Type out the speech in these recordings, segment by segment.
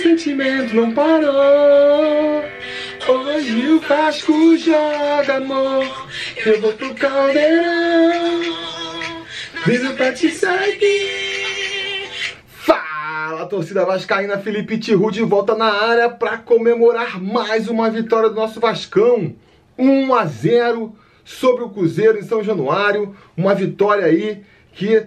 sentimento não parou. Hoje o Vasco joga amor. Eu vou pro caldeirão. Vivo pra te seguir. Fala, torcida vascaína, Felipe Tiru de volta na área para comemorar mais uma vitória do nosso Vascão. 1 a 0 sobre o Cruzeiro em São Januário, uma vitória aí que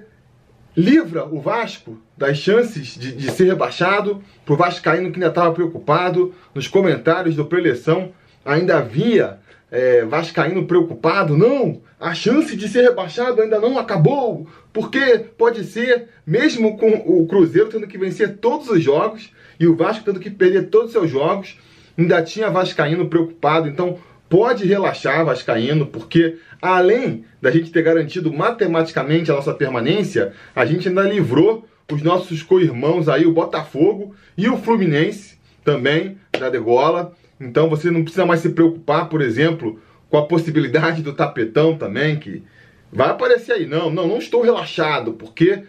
livra o Vasco das chances de, de ser rebaixado. Para o Vascaíno que ainda estava preocupado, nos comentários do preleção ainda havia é, Vascaíno preocupado. Não, a chance de ser rebaixado ainda não acabou, porque pode ser, mesmo com o Cruzeiro tendo que vencer todos os jogos e o Vasco tendo que perder todos os seus jogos, ainda tinha Vascaíno preocupado. Então pode relaxar Vascaíno, porque além da gente ter garantido matematicamente a nossa permanência, a gente ainda livrou os nossos co-irmãos aí, o Botafogo e o Fluminense também da degola. Então você não precisa mais se preocupar, por exemplo, com a possibilidade do tapetão também, que vai aparecer aí. Não, não, não estou relaxado, porque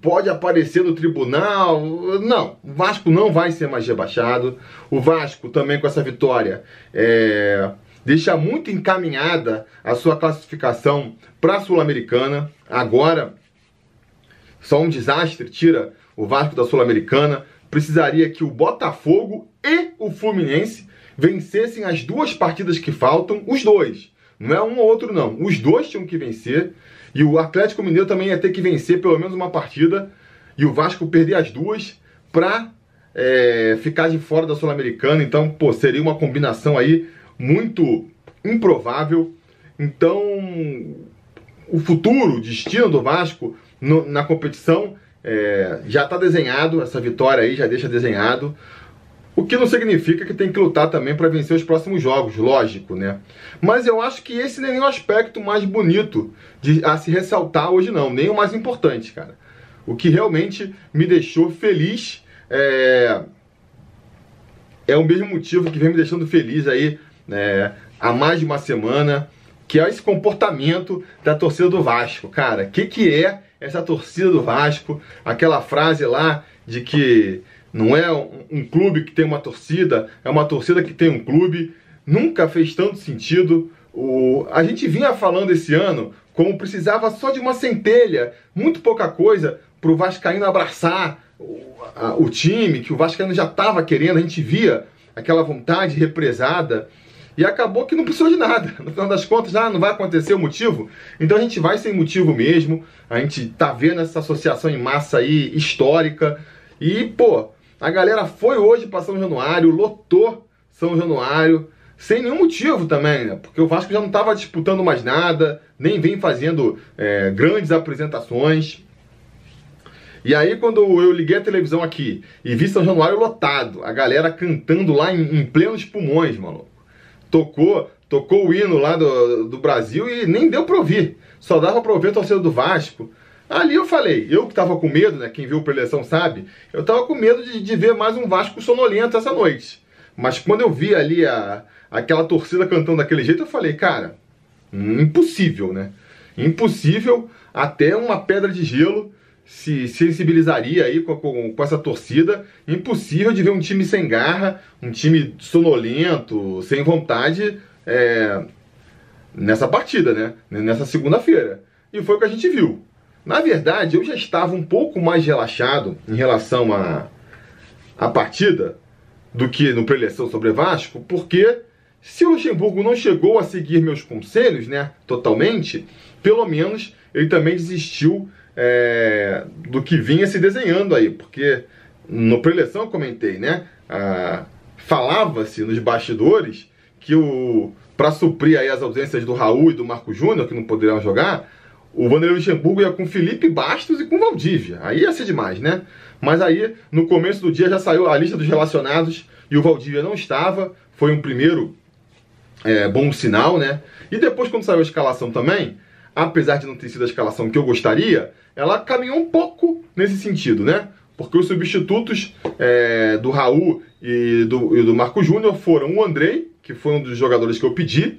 pode aparecer no tribunal. Não, o Vasco não vai ser mais rebaixado. O Vasco também com essa vitória é deixa muito encaminhada a sua classificação para a Sul-Americana. Agora, só um desastre tira o Vasco da Sul-Americana. Precisaria que o Botafogo e o Fluminense vencessem as duas partidas que faltam, os dois. Não é um ou outro, não. Os dois tinham que vencer. E o Atlético Mineiro também ia ter que vencer pelo menos uma partida. E o Vasco perder as duas para é, ficar de fora da Sul-Americana. Então, pô, seria uma combinação aí muito improvável. Então, o futuro, o destino do Vasco no, na competição é, já está desenhado, essa vitória aí já deixa desenhado. O que não significa que tem que lutar também para vencer os próximos jogos, lógico, né? Mas eu acho que esse nem é o aspecto mais bonito de, a se ressaltar hoje, não, nem o mais importante, cara. O que realmente me deixou feliz é, é o mesmo motivo que vem me deixando feliz aí é, há mais de uma semana, que é esse comportamento da torcida do Vasco. Cara, o que, que é essa torcida do Vasco? Aquela frase lá de que não é um, um clube que tem uma torcida, é uma torcida que tem um clube. Nunca fez tanto sentido. O, a gente vinha falando esse ano como precisava só de uma centelha, muito pouca coisa, para o Vascaíno abraçar o, a, o time, que o Vascaíno já estava querendo, a gente via aquela vontade represada. E acabou que não precisou de nada. No final das contas, ah, não vai acontecer o motivo. Então a gente vai sem motivo mesmo. A gente tá vendo essa associação em massa aí histórica. E, pô, a galera foi hoje para São Januário, lotou São Januário, sem nenhum motivo também, né? Porque o Vasco já não estava disputando mais nada, nem vem fazendo é, grandes apresentações. E aí, quando eu liguei a televisão aqui e vi São Januário lotado, a galera cantando lá em, em plenos pulmões, mano tocou, tocou o hino lá do, do Brasil e nem deu pra ouvir. Só dava pra ouvir a torcida do Vasco. Ali eu falei, eu que tava com medo, né? Quem viu o preleção sabe, eu tava com medo de, de ver mais um Vasco sonolento essa noite. Mas quando eu vi ali a, aquela torcida cantando daquele jeito, eu falei, cara, impossível, né? Impossível, até uma pedra de gelo se sensibilizaria aí com, com, com, essa torcida. Impossível de ver um time sem garra, um time sonolento, sem vontade é, nessa partida, né? Nessa segunda-feira. E foi o que a gente viu. Na verdade, eu já estava um pouco mais relaxado em relação à a, a partida do que no preleção sobre Vasco, porque se o Luxemburgo não chegou a seguir meus conselhos, né, totalmente, pelo menos ele também desistiu é, do que vinha se desenhando aí, porque no preleção eu comentei, né? Ah, Falava-se nos bastidores que o para suprir aí as ausências do Raul e do Marco Júnior, que não poderiam jogar, o Vanderlei Luxemburgo ia com Felipe Bastos e com Valdívia. Aí ia ser demais, né? Mas aí, no começo do dia, já saiu a lista dos relacionados e o Valdívia não estava. Foi um primeiro é, bom sinal, né? E depois, quando saiu a escalação também, apesar de não ter sido a escalação que eu gostaria, ela caminhou um pouco nesse sentido, né? Porque os substitutos é, do Raul e do, e do Marco Júnior foram o Andrei, que foi um dos jogadores que eu pedi,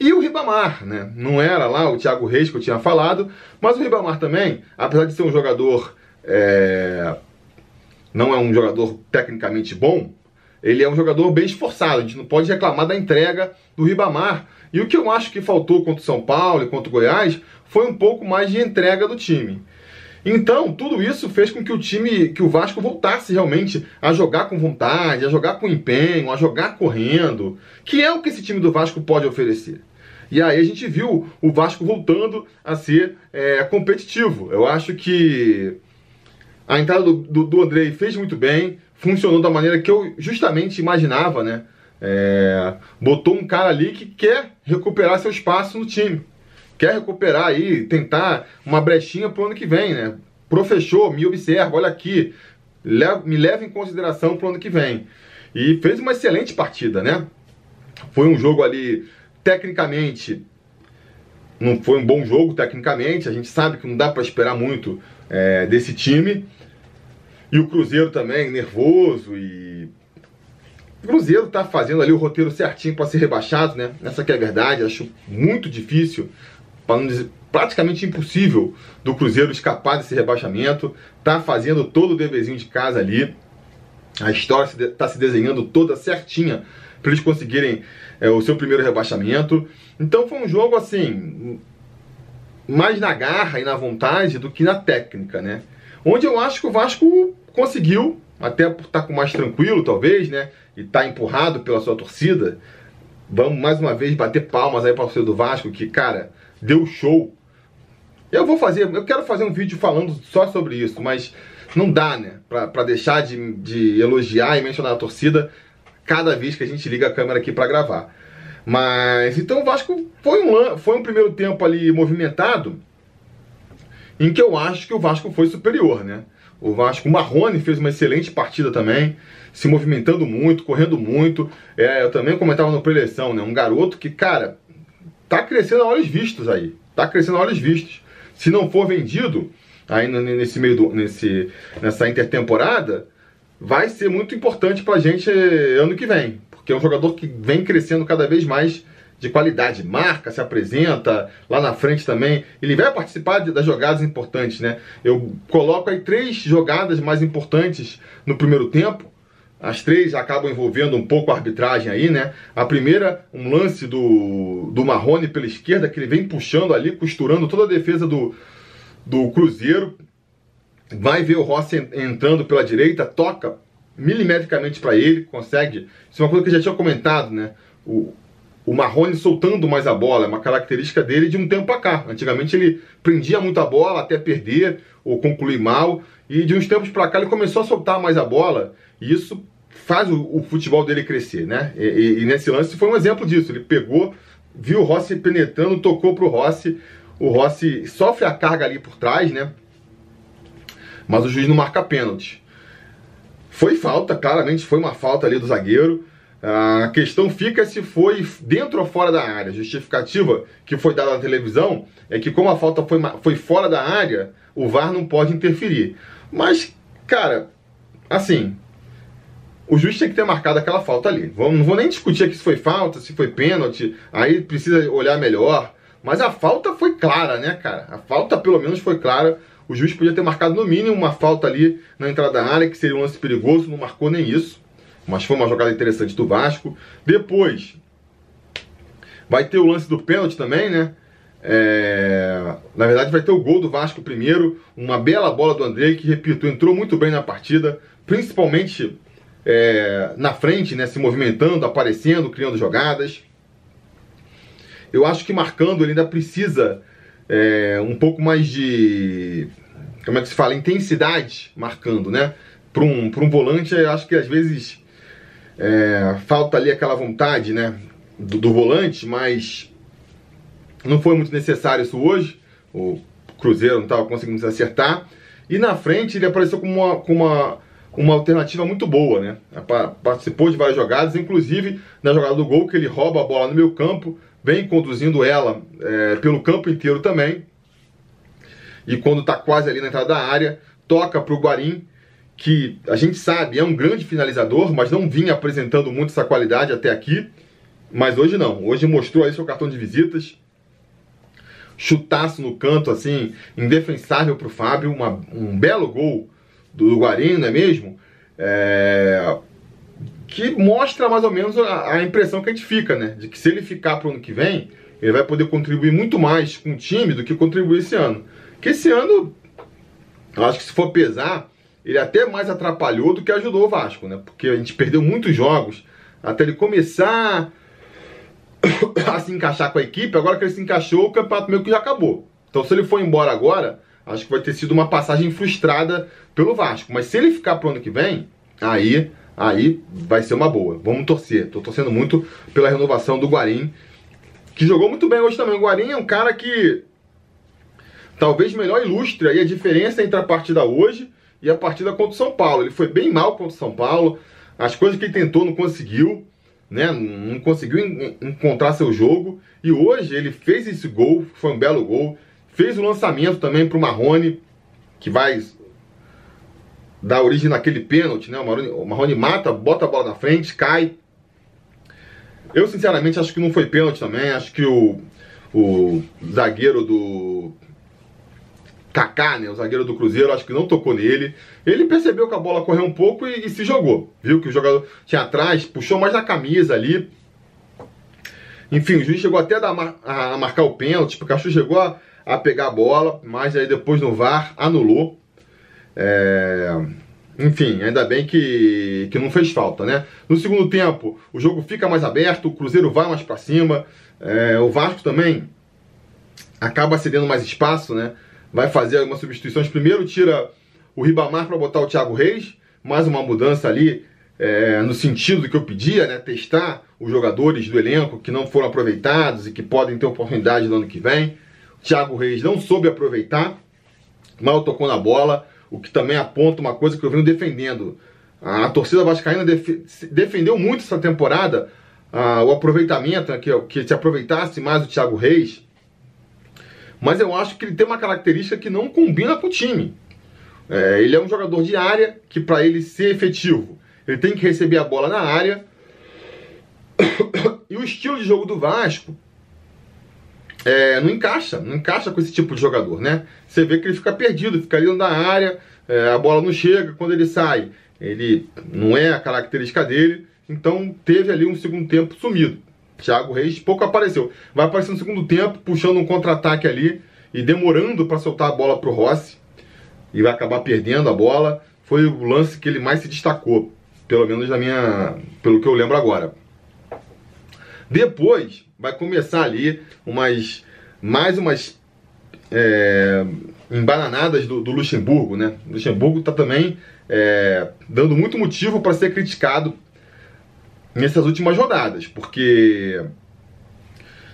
e o Ribamar, né? Não era lá o Thiago Reis que eu tinha falado, mas o Ribamar também, apesar de ser um jogador é, não é um jogador tecnicamente bom, ele é um jogador bem esforçado. A gente não pode reclamar da entrega do Ribamar. E o que eu acho que faltou contra o São Paulo e contra o Goiás foi um pouco mais de entrega do time. Então, tudo isso fez com que o time, que o Vasco voltasse realmente a jogar com vontade, a jogar com empenho, a jogar correndo, que é o que esse time do Vasco pode oferecer. E aí a gente viu o Vasco voltando a ser é, competitivo. Eu acho que a entrada do, do, do Andrei fez muito bem, funcionou da maneira que eu justamente imaginava, né? É, botou um cara ali que quer recuperar seu espaço no time. Quer recuperar aí, tentar uma brechinha pro ano que vem, né? Professor, me observa, olha aqui, me leva em consideração pro ano que vem. E fez uma excelente partida, né? Foi um jogo ali, tecnicamente, não foi um bom jogo tecnicamente. A gente sabe que não dá para esperar muito é, desse time. E o Cruzeiro também, nervoso e. O Cruzeiro tá fazendo ali o roteiro certinho para ser rebaixado, né? Essa que é a verdade, acho muito difícil, para não dizer praticamente impossível do Cruzeiro escapar desse rebaixamento. Tá fazendo todo o deverzinho de casa ali. A história está se desenhando toda certinha para eles conseguirem é, o seu primeiro rebaixamento. Então foi um jogo assim, mais na garra e na vontade do que na técnica, né? Onde eu acho que o Vasco conseguiu, até por estar tá com mais tranquilo, talvez, né? E estar tá empurrado pela sua torcida. Vamos mais uma vez bater palmas aí para o do Vasco, que, cara, deu show. Eu vou fazer, eu quero fazer um vídeo falando só sobre isso, mas não dá, né? Pra, deixar de, de elogiar e mencionar a torcida cada vez que a gente liga a câmera aqui para gravar. Mas então o Vasco foi um, foi um primeiro tempo ali movimentado em que eu acho que o Vasco foi superior, né? O Vasco, o Marrone fez uma excelente partida também, se movimentando muito, correndo muito. É, eu também comentava no preleção, né? Um garoto que, cara, tá crescendo a olhos vistos aí. Tá crescendo a olhos vistos. Se não for vendido aí nesse meio do, nesse, nessa intertemporada, vai ser muito importante pra gente ano que vem. Porque é um jogador que vem crescendo cada vez mais de qualidade, marca, se apresenta lá na frente também. Ele vai participar das jogadas importantes, né? Eu coloco aí três jogadas mais importantes no primeiro tempo. As três acabam envolvendo um pouco a arbitragem aí, né? A primeira, um lance do, do Marrone pela esquerda, que ele vem puxando ali, costurando toda a defesa do, do Cruzeiro. Vai ver o Rossi entrando pela direita, toca milimetricamente para ele, consegue. Isso é uma coisa que eu já tinha comentado, né? O, o Marrone soltando mais a bola, é uma característica dele de um tempo a cá. Antigamente ele prendia muito a bola até perder ou concluir mal, e de uns tempos para cá ele começou a soltar mais a bola, e isso faz o, o futebol dele crescer, né? E, e, e, nesse lance foi um exemplo disso. Ele pegou, viu o Rossi penetrando, tocou pro Rossi, o Rossi sofre a carga ali por trás, né? Mas o juiz não marca pênalti. Foi falta, claramente foi uma falta ali do zagueiro. A questão fica se foi dentro ou fora da área. A justificativa que foi dada na televisão é que, como a falta foi, foi fora da área, o VAR não pode interferir. Mas, cara, assim, o juiz tinha que ter marcado aquela falta ali. Não vou nem discutir aqui se foi falta, se foi pênalti, aí precisa olhar melhor. Mas a falta foi clara, né, cara? A falta pelo menos foi clara. O juiz podia ter marcado no mínimo uma falta ali na entrada da área, que seria um lance perigoso, não marcou nem isso mas foi uma jogada interessante do Vasco. Depois, vai ter o lance do pênalti também, né? É... Na verdade, vai ter o gol do Vasco primeiro. Uma bela bola do André, que, repito, entrou muito bem na partida, principalmente é... na frente, né? Se movimentando, aparecendo, criando jogadas. Eu acho que marcando ele ainda precisa é... um pouco mais de. Como é que se fala? Intensidade marcando, né? Para um, um volante, eu acho que às vezes é, falta ali aquela vontade, né, do, do, volante, mas não foi muito necessário isso hoje. O Cruzeiro não estava conseguindo se acertar. E na frente ele apareceu com uma, com uma, uma alternativa muito boa, né? Participou de várias jogadas, inclusive na jogada do gol, que ele rouba a bola no meio campo, vem conduzindo ela é, pelo campo inteiro também. E quando está quase ali na entrada da área, toca para o Guarim, que a gente sabe é um grande finalizador, mas não vinha apresentando muito essa qualidade até aqui. Mas hoje não. Hoje mostrou aí seu cartão de visitas. Chutaço no canto, assim, indefensável para o Fábio. Uma, um belo gol do Guarim, não é mesmo? É, que mostra mais ou menos a, a, impressão que a gente fica, né? De que se ele ficar para o ano que vem, ele vai poder contribuir muito mais com o time do que contribuir esse ano. Que esse ano, eu acho que se for pesar, ele até mais atrapalhou do que ajudou o Vasco, né? Porque a gente perdeu muitos jogos até ele começar a se encaixar com a equipe. Agora que ele se encaixou, o campeonato meio que já acabou. Então, se ele for embora agora, acho que vai ter sido uma passagem frustrada pelo Vasco. Mas se ele ficar pro ano que vem, aí, aí vai ser uma boa. Vamos torcer. Tô torcendo muito pela renovação do Guarim, que jogou muito bem hoje também. O Guarim é um cara que talvez melhor ilustre aí a diferença entre a partida hoje e a partida contra o São Paulo. Ele foi bem mal contra o São Paulo. As coisas que ele tentou não conseguiu, né? Não conseguiu encontrar seu jogo. E hoje ele fez esse gol, foi um belo gol. Fez o lançamento também para o Marrone, que vai dar origem naquele pênalti, né? O Marrone mata, bota a bola na frente, cai. Eu sinceramente acho que não foi pênalti também. Acho que o, o zagueiro do Kaká, né, o zagueiro do Cruzeiro, acho que não tocou nele. Ele percebeu que a bola correu um pouco e, e, se jogou. Viu que o jogador tinha atrás, puxou mais na camisa ali. Enfim, o juiz chegou até a, a, a marcar o pênalti, o Cachu chegou a, a, pegar a bola, mas aí depois no VAR anulou. É... Enfim, ainda bem que, que não fez falta, né? No segundo tempo, o jogo fica mais aberto, o Cruzeiro vai mais para cima, é, o Vasco também acaba cedendo mais espaço, né? Vai fazer algumas substituições. Primeiro tira o Ribamar para botar o Thiago Reis, mais uma mudança ali é, no sentido do que eu pedia, né? Testar os jogadores do elenco que não foram aproveitados e que podem ter oportunidade no ano que vem. O Thiago Reis não soube aproveitar, mal tocou na bola, o que também aponta uma coisa que eu venho defendendo. A torcida vascaína def defendeu muito essa temporada o aproveitamento, né, que, que se aproveitasse mais o Thiago Reis mas eu acho que ele tem uma característica que não combina com o time. É, ele é um jogador de área que, para ele ser efetivo, ele tem que receber a bola na área. e o estilo de jogo do Vasco é, não encaixa, não encaixa com esse tipo de jogador, né? Você vê que ele fica perdido, fica ali da área, é, a bola não chega, quando ele sai, ele não é a característica dele, então teve ali um segundo tempo sumido. Thiago Reis pouco apareceu. Vai aparecer no segundo tempo, puxando um contra-ataque ali e demorando para soltar a bola pro Rossi. E vai acabar perdendo a bola. Foi o lance que ele mais se destacou, pelo menos na minha, pelo que eu lembro agora. Depois vai começar ali umas mais umas é, embananadas do, do, Luxemburgo, né? O Luxemburgo está também é, dando muito motivo para ser criticado nessas últimas rodadas, porque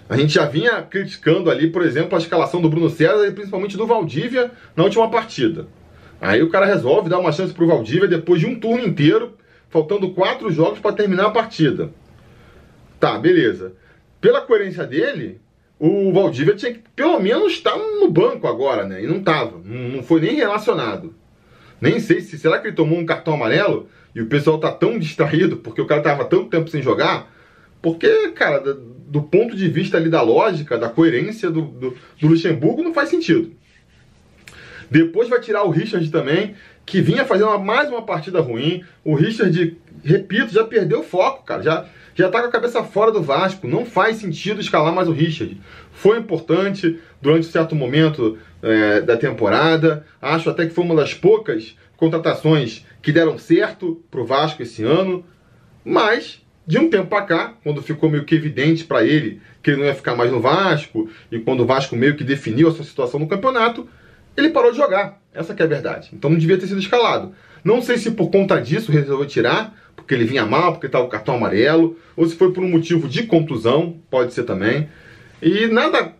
a gente já vinha criticando ali, por exemplo, a escalação do Bruno César e principalmente do Valdívia na última partida. Aí o cara resolve dar uma chance pro Valdívia depois de um turno inteiro, faltando quatro jogos para terminar a partida. Tá, beleza. Pela coerência dele, o Valdívia tinha que pelo menos estar no banco agora, né? E não tava, não foi nem relacionado. Nem sei se será que ele tomou um cartão amarelo e o pessoal tá tão distraído porque o cara tava tanto tempo sem jogar. Porque, cara, do ponto de vista ali da lógica, da coerência do, do, do Luxemburgo, não faz sentido. Depois vai tirar o Richard também, que vinha fazendo uma, mais uma partida ruim. O Richard, repito, já perdeu o foco, cara. Já, já tá com a cabeça fora do Vasco. Não faz sentido escalar mais o Richard. Foi importante durante um certo momento é, da temporada. Acho até que foi uma das poucas contratações que deram certo pro Vasco esse ano, mas de um tempo para cá, quando ficou meio que evidente para ele que ele não ia ficar mais no Vasco e quando o Vasco meio que definiu a sua situação no campeonato, ele parou de jogar. Essa que é a verdade. Então não devia ter sido escalado. Não sei se por conta disso resolveu tirar, porque ele vinha mal, porque estava o cartão amarelo, ou se foi por um motivo de contusão, pode ser também. E nada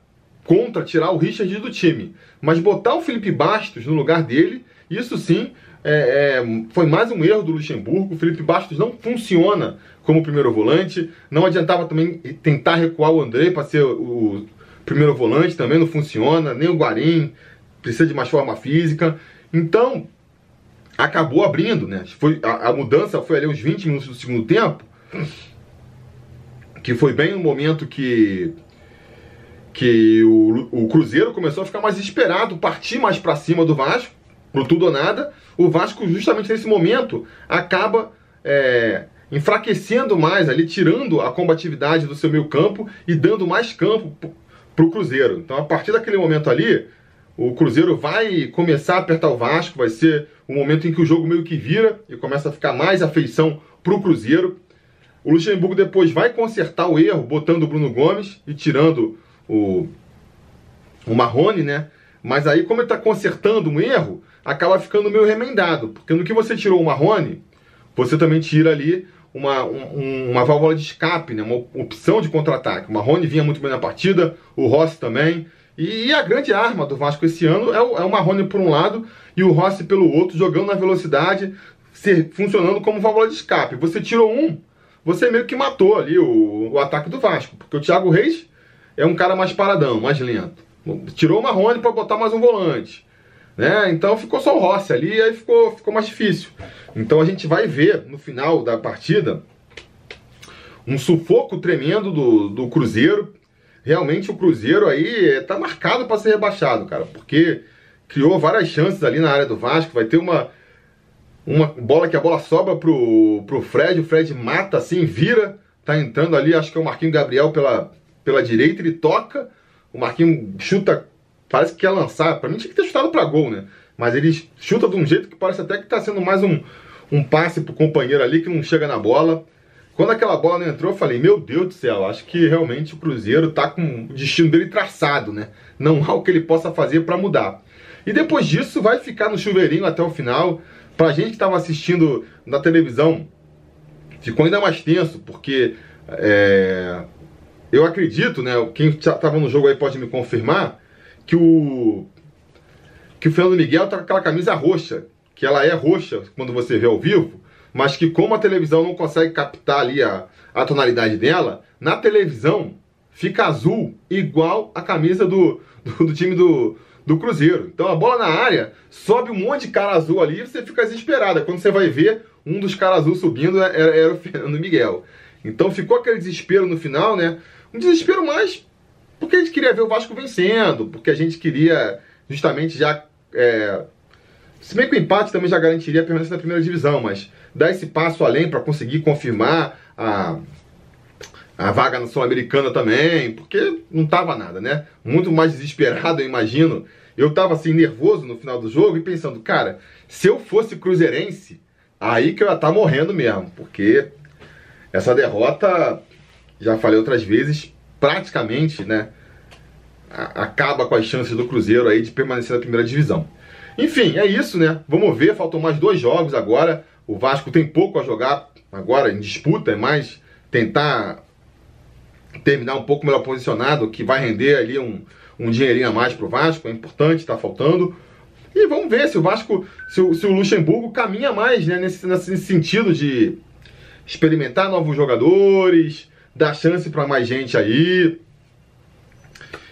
contra tirar o Richard do time, mas botar o Felipe Bastos no lugar dele, isso sim é, é, foi mais um erro do Luxemburgo. O Felipe Bastos não funciona como primeiro volante. Não adiantava também tentar recuar o André para ser o primeiro volante, também não funciona. Nem o Guarim precisa de mais forma física. Então, acabou abrindo, né? Foi, a, a mudança foi ali uns 20 minutos do segundo tempo, que foi bem o momento que que o, o Cruzeiro começou a ficar mais esperado, partir mais para cima do Vasco pro tudo ou nada, o Vasco, justamente nesse momento, acaba é, enfraquecendo mais ali, tirando a combatividade do seu meio campo e dando mais campo pro Cruzeiro. Então, a partir daquele momento ali, o Cruzeiro vai começar a apertar o Vasco, vai ser o momento em que o jogo meio que vira e começa a ficar mais afeição pro Cruzeiro. O Luxemburgo depois vai consertar o erro, botando o Bruno Gomes e tirando o, o Marrone, né? Mas aí, como ele está consertando um erro, acaba ficando meio remendado. Porque no que você tirou o Marrone, você também tira ali uma, um, uma válvula de escape, né? uma opção de contra-ataque. O Marrone vinha muito bem na partida, o Rossi também. E, a grande arma do Vasco esse ano é o, é o Marrone por um lado e o Rossi pelo outro, jogando na velocidade, ser, funcionando como válvula de escape. Você tirou um, você meio que matou ali o, o ataque do Vasco. Porque o Thiago Reis é um cara mais paradão, mais lento. Tirou o Marrone para botar mais um volante. Né? Então ficou só o Rossi ali aí ficou, ficou mais difícil. Então a gente vai ver no final da partida um sufoco tremendo do, do Cruzeiro. Realmente o Cruzeiro aí tá marcado para ser rebaixado, cara, porque criou várias chances ali na área do Vasco. Vai ter uma, uma bola que a bola sobra pro, pro Fred, o Fred mata assim, vira, tá entrando ali, acho que é o Marquinhos Gabriel pela, pela direita, ele toca, o Marquinhos chuta, parece que quer lançar, para mim tinha que ter chutado para gol, né? Mas ele chuta de um jeito que parece até que tá sendo mais um, um passe pro companheiro ali que não chega na bola. Quando aquela bola não entrou, eu falei, meu Deus do céu, acho que realmente o Cruzeiro tá com o destino dele traçado, né? Não há o que ele possa fazer para mudar. E depois disso vai ficar no chuveirinho até o final. Pra gente que estava assistindo na televisão, ficou ainda mais tenso, porque é, eu acredito, né? Quem estava no jogo aí pode me confirmar que o que o Fernando Miguel tá com aquela camisa roxa, que ela é roxa quando você vê ao vivo, mas que como a televisão não consegue captar ali a, a tonalidade dela, na televisão fica azul igual a camisa do, do, do time do, do Cruzeiro. Então a bola na área, sobe um monte de cara azul ali e você fica desesperado. Quando você vai ver, um dos caras azul subindo era, era o Fernando Miguel. Então ficou aquele desespero no final, né? Um desespero mais porque a gente queria ver o Vasco vencendo, porque a gente queria justamente já. É... Se bem que o empate também já garantiria a permanência da primeira divisão, mas dar esse passo além para conseguir confirmar a, a vaga na Sul-Americana também, porque não tava nada, né? Muito mais desesperado, eu imagino. Eu tava assim, nervoso no final do jogo e pensando, cara, se eu fosse cruzeirense, aí que eu ia estar tá morrendo mesmo, porque essa derrota, já falei outras vezes, praticamente, né? Acaba com as chances do Cruzeiro aí de permanecer na primeira divisão. Enfim, é isso, né? Vamos ver, faltam mais dois jogos agora. O Vasco tem pouco a jogar agora em disputa, é mais tentar terminar um pouco melhor posicionado, que vai render ali um, um dinheirinho a mais pro Vasco, é importante, está faltando. E vamos ver se o Vasco, se o, se o Luxemburgo caminha mais né, nesse, nesse sentido de experimentar novos jogadores, dar chance para mais gente aí.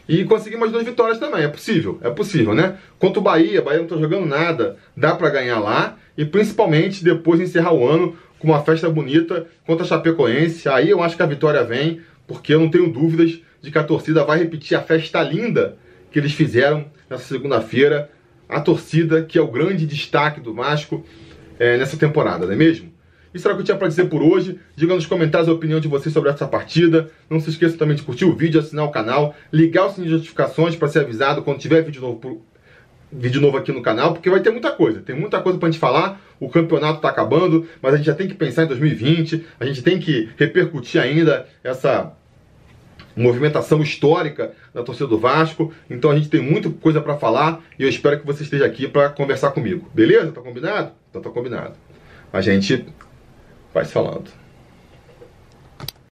E conseguir mais duas vitórias também, é possível, é possível, né? Quanto o Bahia, Bahia não tá jogando nada, dá para ganhar lá. E principalmente depois de encerrar o ano com uma festa bonita contra a Chapecoense. Aí eu acho que a vitória vem porque eu não tenho dúvidas de que a torcida vai repetir a festa linda que eles fizeram nessa segunda-feira. A torcida, que é o grande destaque do Vasco é, nessa temporada, não é mesmo? Isso era o que eu tinha para dizer por hoje. Diga nos comentários a opinião de vocês sobre essa partida. Não se esqueça também de curtir o vídeo, assinar o canal, ligar o sininho de notificações para ser avisado quando tiver vídeo novo, vídeo novo aqui no canal, porque vai ter muita coisa. Tem muita coisa para a gente falar. O campeonato está acabando, mas a gente já tem que pensar em 2020. A gente tem que repercutir ainda essa movimentação histórica da torcida do Vasco. Então a gente tem muita coisa para falar e eu espero que você esteja aqui para conversar comigo. Beleza? Tá combinado? Então tá combinado. A gente vai falando.